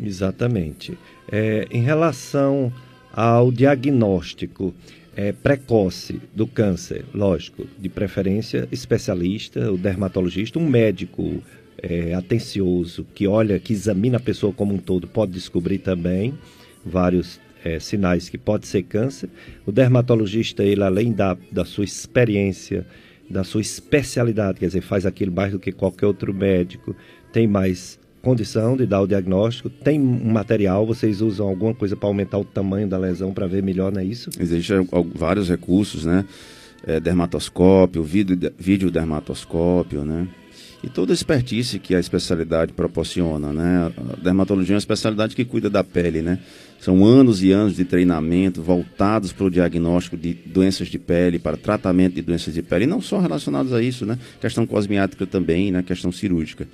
Exatamente. É, em relação ao diagnóstico é, precoce do câncer, lógico, de preferência especialista, o dermatologista, um médico é, atencioso, que olha, que examina a pessoa como um todo, pode descobrir também vários é, sinais que pode ser câncer. O dermatologista, ele além da, da sua experiência, da sua especialidade, quer dizer, faz aquilo mais do que qualquer outro médico, tem mais condição de dar o diagnóstico, tem um material, vocês usam alguma coisa para aumentar o tamanho da lesão para ver melhor, não é isso? Existem vários recursos, né? É, dermatoscópio, vídeo, vídeo dermatoscópio, né? E toda a expertise que a especialidade proporciona, né? A dermatologia é uma especialidade que cuida da pele, né? São anos e anos de treinamento voltados para o diagnóstico de doenças de pele, para tratamento de doenças de pele, e não só relacionados a isso, né? Questão cosmiátrica também, né? Questão cirúrgica.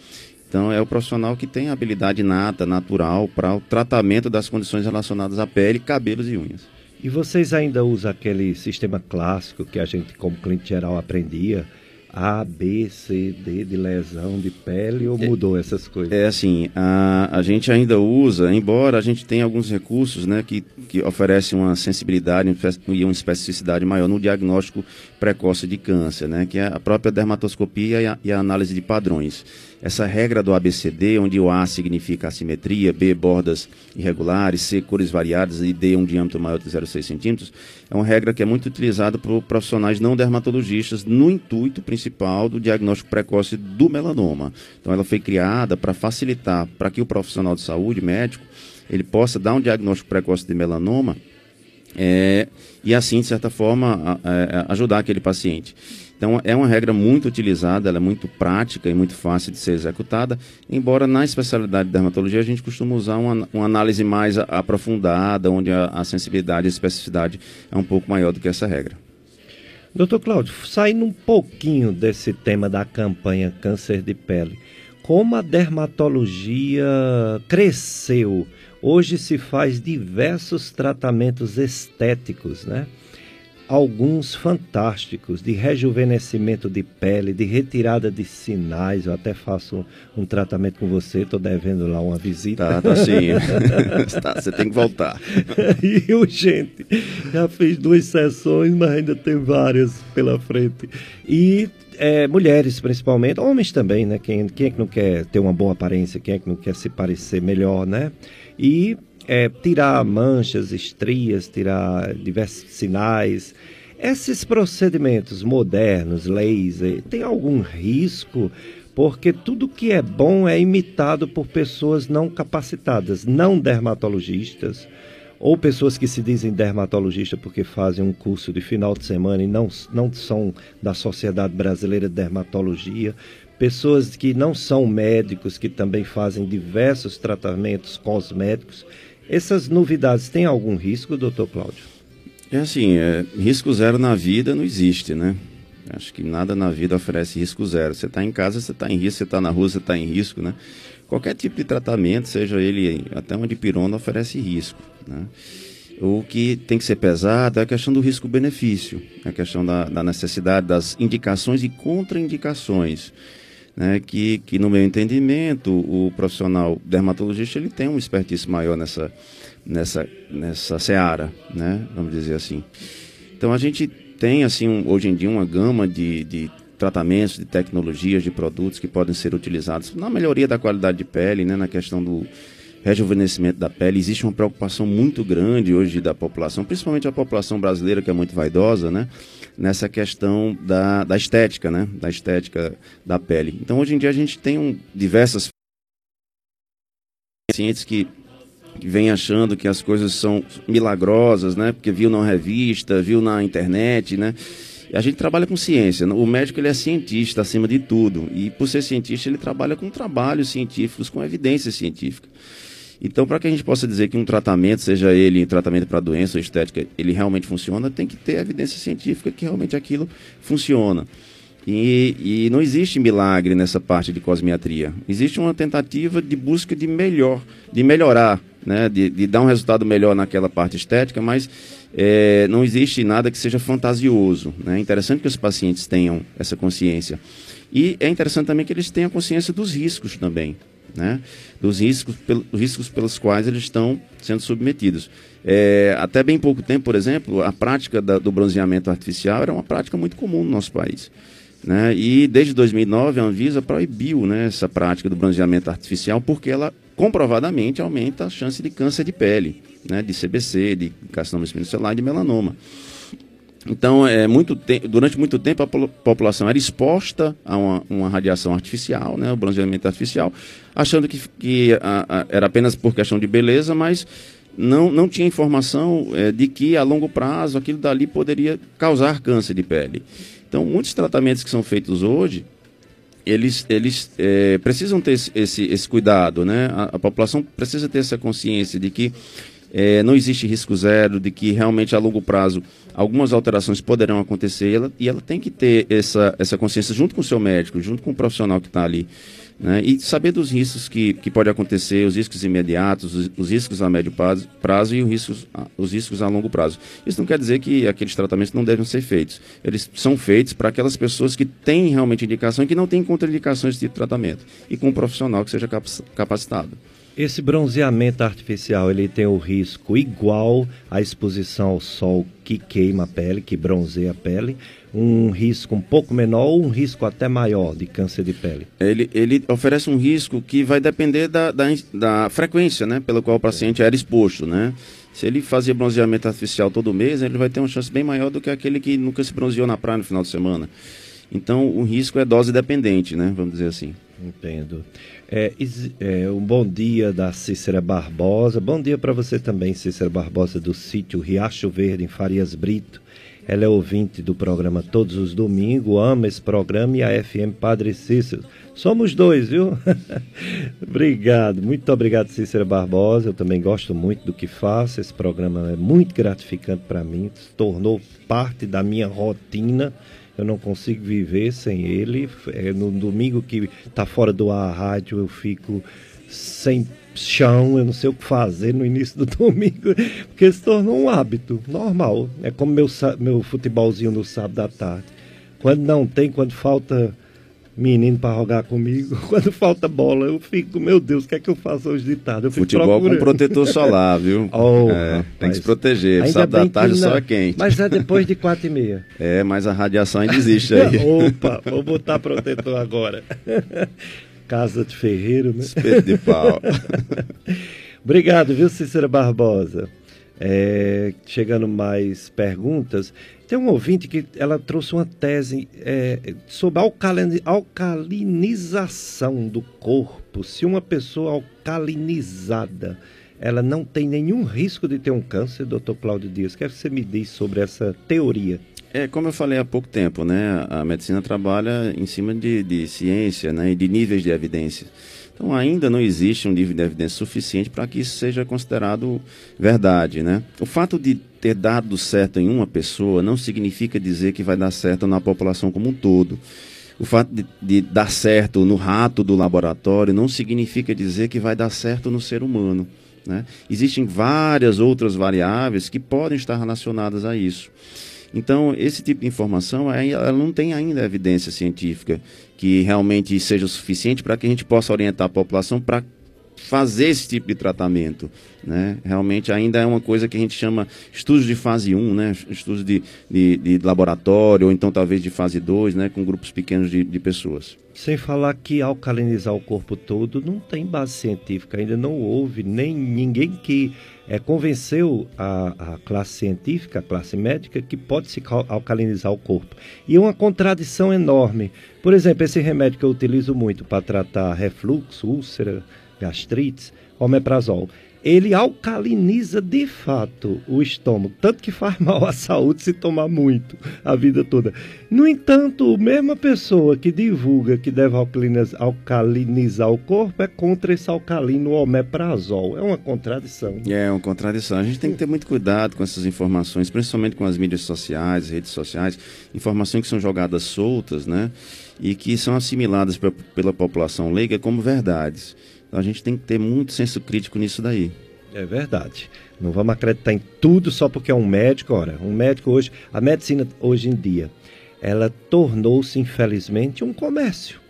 Então, é o profissional que tem habilidade nata, natural, para o tratamento das condições relacionadas à pele, cabelos e unhas. E vocês ainda usam aquele sistema clássico que a gente, como cliente geral, aprendia? A, B, C, D de lesão de pele ou mudou é, essas coisas? É assim, a, a gente ainda usa, embora a gente tenha alguns recursos né, que, que oferecem uma sensibilidade e uma especificidade maior no diagnóstico precoce de câncer, né, que é a própria dermatoscopia e a, e a análise de padrões. Essa regra do ABCD, onde o A significa assimetria, B bordas irregulares, C cores variadas e D um diâmetro maior de 0,6 centímetros, é uma regra que é muito utilizada por profissionais não dermatologistas no intuito principal do diagnóstico precoce do melanoma. Então ela foi criada para facilitar, para que o profissional de saúde, médico, ele possa dar um diagnóstico precoce de melanoma é, e assim, de certa forma, a, a, ajudar aquele paciente. Então é uma regra muito utilizada, ela é muito prática e muito fácil de ser executada, embora na especialidade de dermatologia a gente costuma usar uma, uma análise mais aprofundada, onde a, a sensibilidade e especificidade é um pouco maior do que essa regra. Doutor Cláudio, saindo um pouquinho desse tema da campanha câncer de pele, como a dermatologia cresceu? Hoje se faz diversos tratamentos estéticos, né? alguns fantásticos de rejuvenescimento de pele, de retirada de sinais. Eu até faço um, um tratamento com você, estou devendo lá uma visita. Tá, tá sim. tá, você tem que voltar. e o gente já fez duas sessões, mas ainda tem várias pela frente. E é, mulheres principalmente, homens também, né? Quem, quem é que não quer ter uma boa aparência? Quem é que não quer se parecer melhor, né? E é, tirar manchas, estrias, tirar diversos sinais. Esses procedimentos modernos, laser, tem algum risco? Porque tudo que é bom é imitado por pessoas não capacitadas, não dermatologistas, ou pessoas que se dizem dermatologistas porque fazem um curso de final de semana e não, não são da Sociedade Brasileira de Dermatologia, pessoas que não são médicos, que também fazem diversos tratamentos cosméticos essas novidades têm algum risco, doutor Cláudio? É assim, é, risco zero na vida não existe, né? Acho que nada na vida oferece risco zero. Você está em casa, você está em risco, você está na rua, você está em risco, né? Qualquer tipo de tratamento, seja ele até uma dipirona, oferece risco, né? O que tem que ser pesado é a questão do risco-benefício, a questão da, da, necessidade das indicações e contraindicações. Né, que, que, no meu entendimento, o profissional dermatologista ele tem um expertise maior nessa, nessa, nessa seara, né, vamos dizer assim. Então a gente tem assim um, hoje em dia uma gama de, de tratamentos, de tecnologias, de produtos que podem ser utilizados na melhoria da qualidade de pele, né, na questão do rejuvenescimento da pele. Existe uma preocupação muito grande hoje da população, principalmente a população brasileira, que é muito vaidosa, né? Nessa questão da, da estética, né? Da estética da pele. Então, hoje em dia, a gente tem um, diversas pacientes que, vêm achando que as coisas são milagrosas, né? Porque viu na revista, viu na internet, né? A gente trabalha com ciência. O médico ele é cientista acima de tudo. E por ser cientista, ele trabalha com trabalhos científicos, com evidência científica. Então, para que a gente possa dizer que um tratamento, seja ele tratamento para doença ou estética, ele realmente funciona, tem que ter evidência científica que realmente aquilo funciona. E, e, não existe milagre nessa parte de cosmiatria. Existe uma tentativa de busca de melhor, de melhorar, né? de, de dar um resultado melhor naquela parte estética, mas é, não existe nada que seja fantasioso. Né? É interessante que os pacientes tenham essa consciência. E é interessante também que eles tenham consciência dos riscos também. Né? Dos riscos, riscos pelos quais eles estão sendo submetidos. É, até bem pouco tempo, por exemplo, a prática da, do bronzeamento artificial era uma prática muito comum no nosso país. Né? E desde 2009 a Anvisa proibiu né, essa prática do bronzeamento artificial porque ela comprovadamente aumenta a chance de câncer de pele né, de CBC, de carcinoma espinocelular e de melanoma. Então, é, muito durante muito tempo, a população era exposta a uma, uma radiação artificial, né, o bronzeamento artificial, achando que, que a, a, era apenas por questão de beleza, mas não, não tinha informação é, de que a longo prazo aquilo dali poderia causar câncer de pele. Então, muitos tratamentos que são feitos hoje, eles, eles é, precisam ter esse, esse, esse cuidado, né? A, a, população precisa ter essa consciência de que é, não existe risco zero, de que realmente a longo prazo algumas alterações poderão acontecer e ela, e ela tem que ter essa, essa consciência junto com o seu médico, junto com o profissional que está ali. Né? E saber dos riscos que, que pode acontecer, os riscos imediatos, os, os riscos a médio prazo, prazo e os riscos, os riscos a longo prazo. Isso não quer dizer que aqueles tratamentos não devem ser feitos. Eles são feitos para aquelas pessoas que têm realmente indicação e que não têm contraindicações de tratamento. E com um profissional que seja capacitado. Esse bronzeamento artificial ele tem o risco igual à exposição ao sol que queima a pele, que bronzeia a pele, um risco um pouco menor ou um risco até maior de câncer de pele? Ele, ele oferece um risco que vai depender da, da, da frequência né, pela qual o paciente era exposto. Né? Se ele fazia bronzeamento artificial todo mês, ele vai ter uma chance bem maior do que aquele que nunca se bronzeou na praia no final de semana. Então, o risco é dose dependente, né? Vamos dizer assim. Entendo. É, é, um bom dia da Cícera Barbosa. Bom dia para você também, Cícera Barbosa, do sítio Riacho Verde, em Farias Brito. Ela é ouvinte do programa todos os domingos, ama esse programa e a FM Padre Cícero. Somos dois, viu? obrigado, muito obrigado, Cícera Barbosa. Eu também gosto muito do que faço. Esse programa é muito gratificante para mim, se tornou parte da minha rotina eu não consigo viver sem ele. É, no domingo que está fora do ar a rádio, eu fico sem chão, eu não sei o que fazer no início do domingo, porque se tornou um hábito normal. É como meu, meu futebolzinho no sábado à tarde. Quando não tem, quando falta menino para jogar comigo. Quando falta bola, eu fico, meu Deus, o que é que eu faço hoje de tarde? Eu Futebol procurando. com protetor solar, viu? Oh, é, tem que se proteger. Sábado da tarde só é quente. Mas é depois de quatro e meia. É, mas a radiação ainda existe aí. Opa, vou botar protetor agora. Casa de ferreiro, né? Espeto de pau. Obrigado, viu, Cícera Barbosa? É, chegando mais perguntas, tem um ouvinte que ela trouxe uma tese é, sobre a alcalinização do corpo. Se uma pessoa alcalinizada, ela não tem nenhum risco de ter um câncer, doutor Cláudio Dias. Quer que você me diz sobre essa teoria? É, como eu falei há pouco tempo, né? A medicina trabalha em cima de, de ciência né? e de níveis de evidência. Então ainda não existe um nível de evidência suficiente para que isso seja considerado verdade, né? O fato de ter dado certo em uma pessoa não significa dizer que vai dar certo na população como um todo. O fato de, de dar certo no rato do laboratório não significa dizer que vai dar certo no ser humano. Né? Existem várias outras variáveis que podem estar relacionadas a isso. Então, esse tipo de informação ela não tem ainda evidência científica que realmente seja o suficiente para que a gente possa orientar a população para fazer esse tipo de tratamento. Né? Realmente ainda é uma coisa que a gente chama estudos de fase 1, né? estudos de, de, de laboratório, ou então talvez de fase 2, né? com grupos pequenos de, de pessoas. Sem falar que alcalinizar o corpo todo não tem base científica, ainda não houve nem ninguém que é, convenceu a, a, classe científica, a classe médica, que pode se alcalinizar o corpo. E é uma contradição enorme. Por exemplo, esse remédio que eu utilizo muito para tratar refluxo, úlcera, gastrites, omeprazol ele alcaliniza de fato o estômago, tanto que faz mal à saúde se tomar muito a vida toda. No entanto, a mesma pessoa que divulga que deve alcalinizar o corpo é contra esse alcalino omeprazol. É uma contradição. É uma contradição. A gente tem que ter muito cuidado com essas informações, principalmente com as mídias sociais, redes sociais, informações que são jogadas soltas, né? E que são assimiladas pela população leiga como verdades. Então a gente tem que ter muito senso crítico nisso daí. É verdade. Não vamos acreditar em tudo só porque é um médico. Ora, um médico hoje, a medicina hoje em dia, ela tornou-se infelizmente um comércio,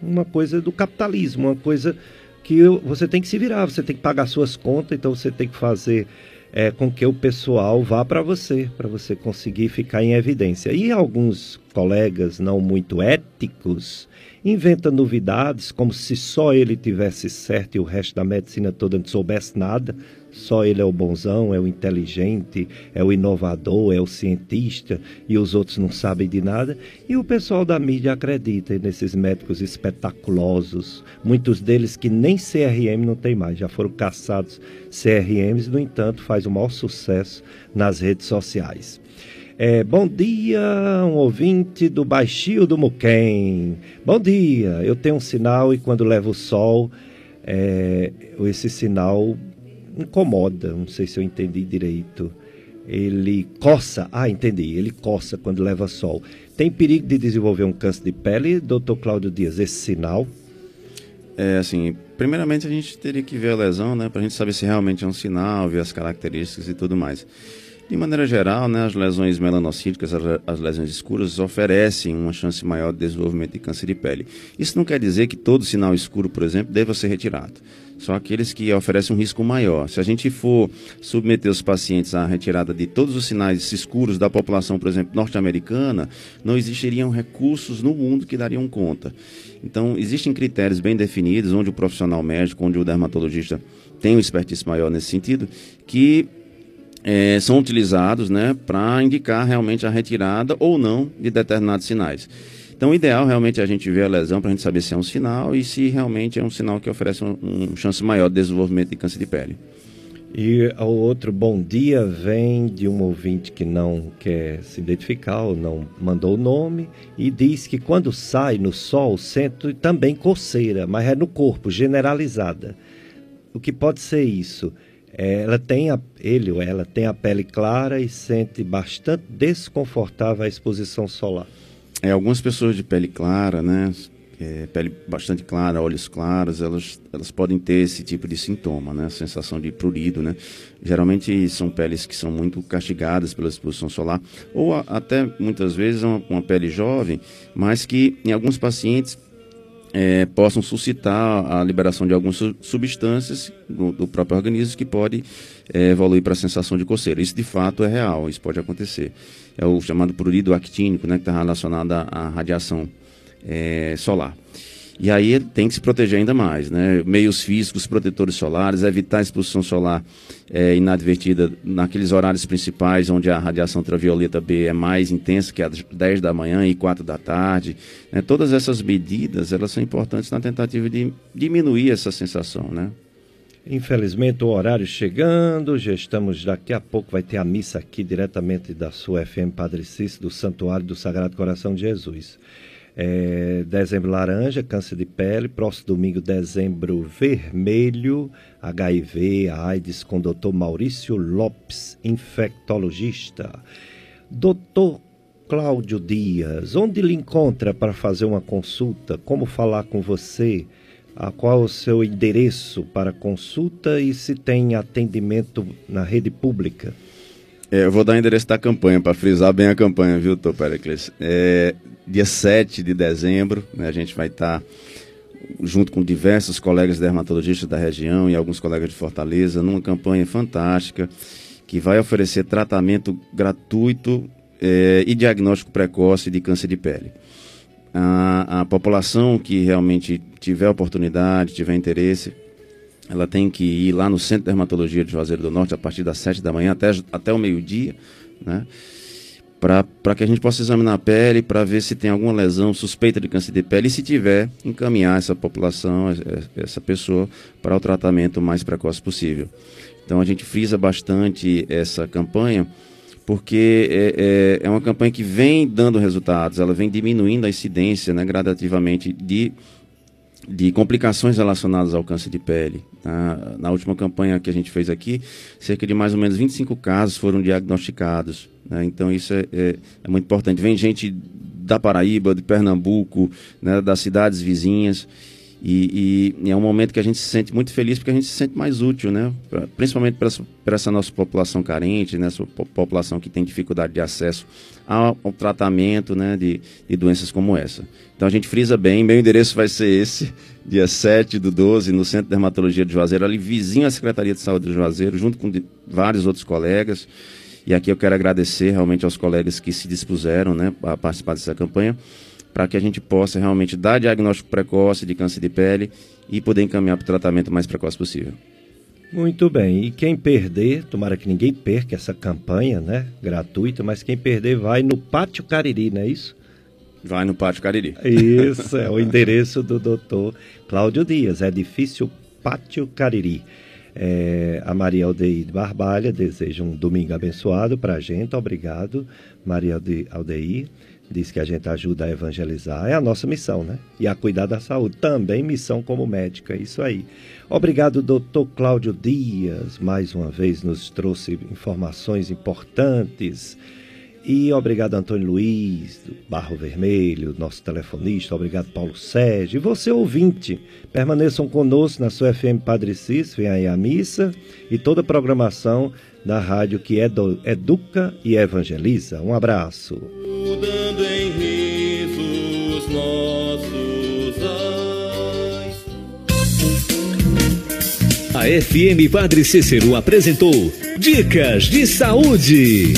uma coisa do capitalismo, uma coisa que você tem que se virar, você tem que pagar suas contas, então você tem que fazer é, com que o pessoal vá para você, para você conseguir ficar em evidência. E alguns colegas não muito éticos inventa novidades como se só ele tivesse certo e o resto da medicina toda não soubesse nada. Só ele é o bonzão, é o inteligente, é o inovador, é o cientista e os outros não sabem de nada. E o pessoal da mídia acredita nesses médicos espetaculosos, muitos deles que nem CRM não tem mais, já foram caçados CRMs, no entanto, faz o maior sucesso nas redes sociais. É, bom dia, um ouvinte do Baixio do Muquem. Bom dia, eu tenho um sinal e quando levo o sol, é, esse sinal incomoda, não sei se eu entendi direito. Ele coça, ah, entendi, ele coça quando leva sol. Tem perigo de desenvolver um câncer de pele, doutor Cláudio Dias, esse sinal? É assim, primeiramente a gente teria que ver a lesão, né, para a gente saber se realmente é um sinal, ver as características e tudo mais. De maneira geral, né, as lesões melanocíticas, as lesões escuras, oferecem uma chance maior de desenvolvimento de câncer de pele. Isso não quer dizer que todo sinal escuro, por exemplo, deva ser retirado. São aqueles que oferecem um risco maior. Se a gente for submeter os pacientes à retirada de todos os sinais escuros da população, por exemplo, norte-americana, não existiriam recursos no mundo que dariam conta. Então, existem critérios bem definidos, onde o profissional médico, onde o dermatologista tem um expertise maior nesse sentido, que é, são utilizados né, para indicar realmente a retirada ou não de determinados sinais. Então, o ideal realmente é a gente ver a lesão para a gente saber se é um sinal e se realmente é um sinal que oferece uma um chance maior de desenvolvimento de câncer de pele. E o outro bom dia vem de um ouvinte que não quer se identificar ou não mandou o nome e diz que quando sai no sol sente também coceira, mas é no corpo, generalizada. O que pode ser isso? Ela tem a, ele ou ela tem a pele clara e sente bastante desconfortável a exposição solar. É, algumas pessoas de pele clara, né, é, pele bastante clara, olhos claros, elas, elas podem ter esse tipo de sintoma, né, sensação de prurido, né. Geralmente são peles que são muito castigadas pela exposição solar, ou a, até muitas vezes uma, uma pele jovem, mas que em alguns pacientes é, possam suscitar a liberação de algumas substâncias do, do próprio organismo que pode é, evoluir para a sensação de coceira. Isso de fato é real, isso pode acontecer. É o chamado prurido actínico, né, que está relacionado à, radiação é, solar. E aí tem que se proteger ainda mais, né? Meios físicos, protetores solares, evitar a exposição solar é, inadvertida naqueles horários principais onde a radiação ultravioleta B é mais intensa, que é às 10 da manhã e 4 da tarde. Né? Todas essas medidas, elas são importantes na tentativa de diminuir essa sensação, né? Infelizmente o horário chegando, já estamos daqui a pouco vai ter a missa aqui diretamente da sua FM Padre Cícero do Santuário do Sagrado Coração de Jesus. É, dezembro laranja, câncer de pele. Próximo domingo, dezembro vermelho, HIV, AIDS, com o doutor Maurício Lopes, infectologista. Doutor Cláudio Dias, onde lhe encontra para fazer uma consulta? Como falar com você? A qual o seu endereço para consulta e se tem atendimento na rede pública? É, eu vou dar o endereço da campanha, para frisar bem a campanha, viu, Tô Pericles? É, dia 7 de dezembro, né, a gente vai estar tá junto com diversos colegas dermatologistas da região e alguns colegas de Fortaleza, numa campanha fantástica que vai oferecer tratamento gratuito é, e diagnóstico precoce de câncer de pele. A, a população que realmente tiver oportunidade, tiver interesse, ela tem que ir lá no Centro de Dermatologia de Juazeiro do Norte a partir das 7 da manhã até, até o meio-dia, né? Para que a gente possa examinar a pele, para ver se tem alguma lesão suspeita de câncer de pele e, se tiver, encaminhar essa população, essa pessoa, para o tratamento mais precoce possível. Então a gente frisa bastante essa campanha, porque é, é, é uma campanha que vem dando resultados, ela vem diminuindo a incidência né, gradativamente de de complicações relacionadas ao câncer de pele. Tá? Na última campanha que a gente fez aqui, cerca de mais ou menos 25 casos foram diagnosticados. Né? Então isso é, é, é, muito importante. Vem gente da Paraíba, de Pernambuco, né, das cidades vizinhas. E, e, é um momento que a gente se sente muito feliz porque a gente se sente mais útil, né? Pra, principalmente para essa, essa, nossa população carente, né? essa população que tem dificuldade de acesso ao, ao tratamento né? de, de, doenças como essa. Então a gente frisa bem, meu endereço vai ser esse, dia 7 do 12, no Centro de Dermatologia de Juazeiro, ali vizinho à Secretaria de Saúde de Juazeiro, junto com de, vários outros colegas. E aqui eu quero agradecer realmente aos colegas que se dispuseram né, a participar dessa campanha para que a gente possa realmente dar diagnóstico precoce de câncer de pele e poder encaminhar para o tratamento mais precoce possível. Muito bem. E quem perder, tomara que ninguém perca essa campanha, né? Gratuita, mas quem perder vai no Pátio Cariri, não é isso? Vai no Pátio Cariri. Isso, é o endereço do doutor Cláudio Dias, edifício Pátio Cariri. É, a Maria Aldeir Barbalha deseja um domingo abençoado para a gente. Obrigado, Maria Aldeir diz que a gente ajuda a evangelizar, é a nossa missão, né? E a cuidar da saúde, também missão como médica, isso aí. Obrigado, doutor Cláudio Dias, mais uma vez nos trouxe informações importantes. E obrigado, Antônio Luiz, do Barro Vermelho, nosso telefonista. Obrigado, Paulo Sérgio. E você, ouvinte, permaneçam conosco na sua FM Padre Cis, vem aí a missa e toda a programação da rádio que educa e evangeliza. Um abraço. Mudando em risos nossos A FM Padre Cícero apresentou Dicas de Saúde.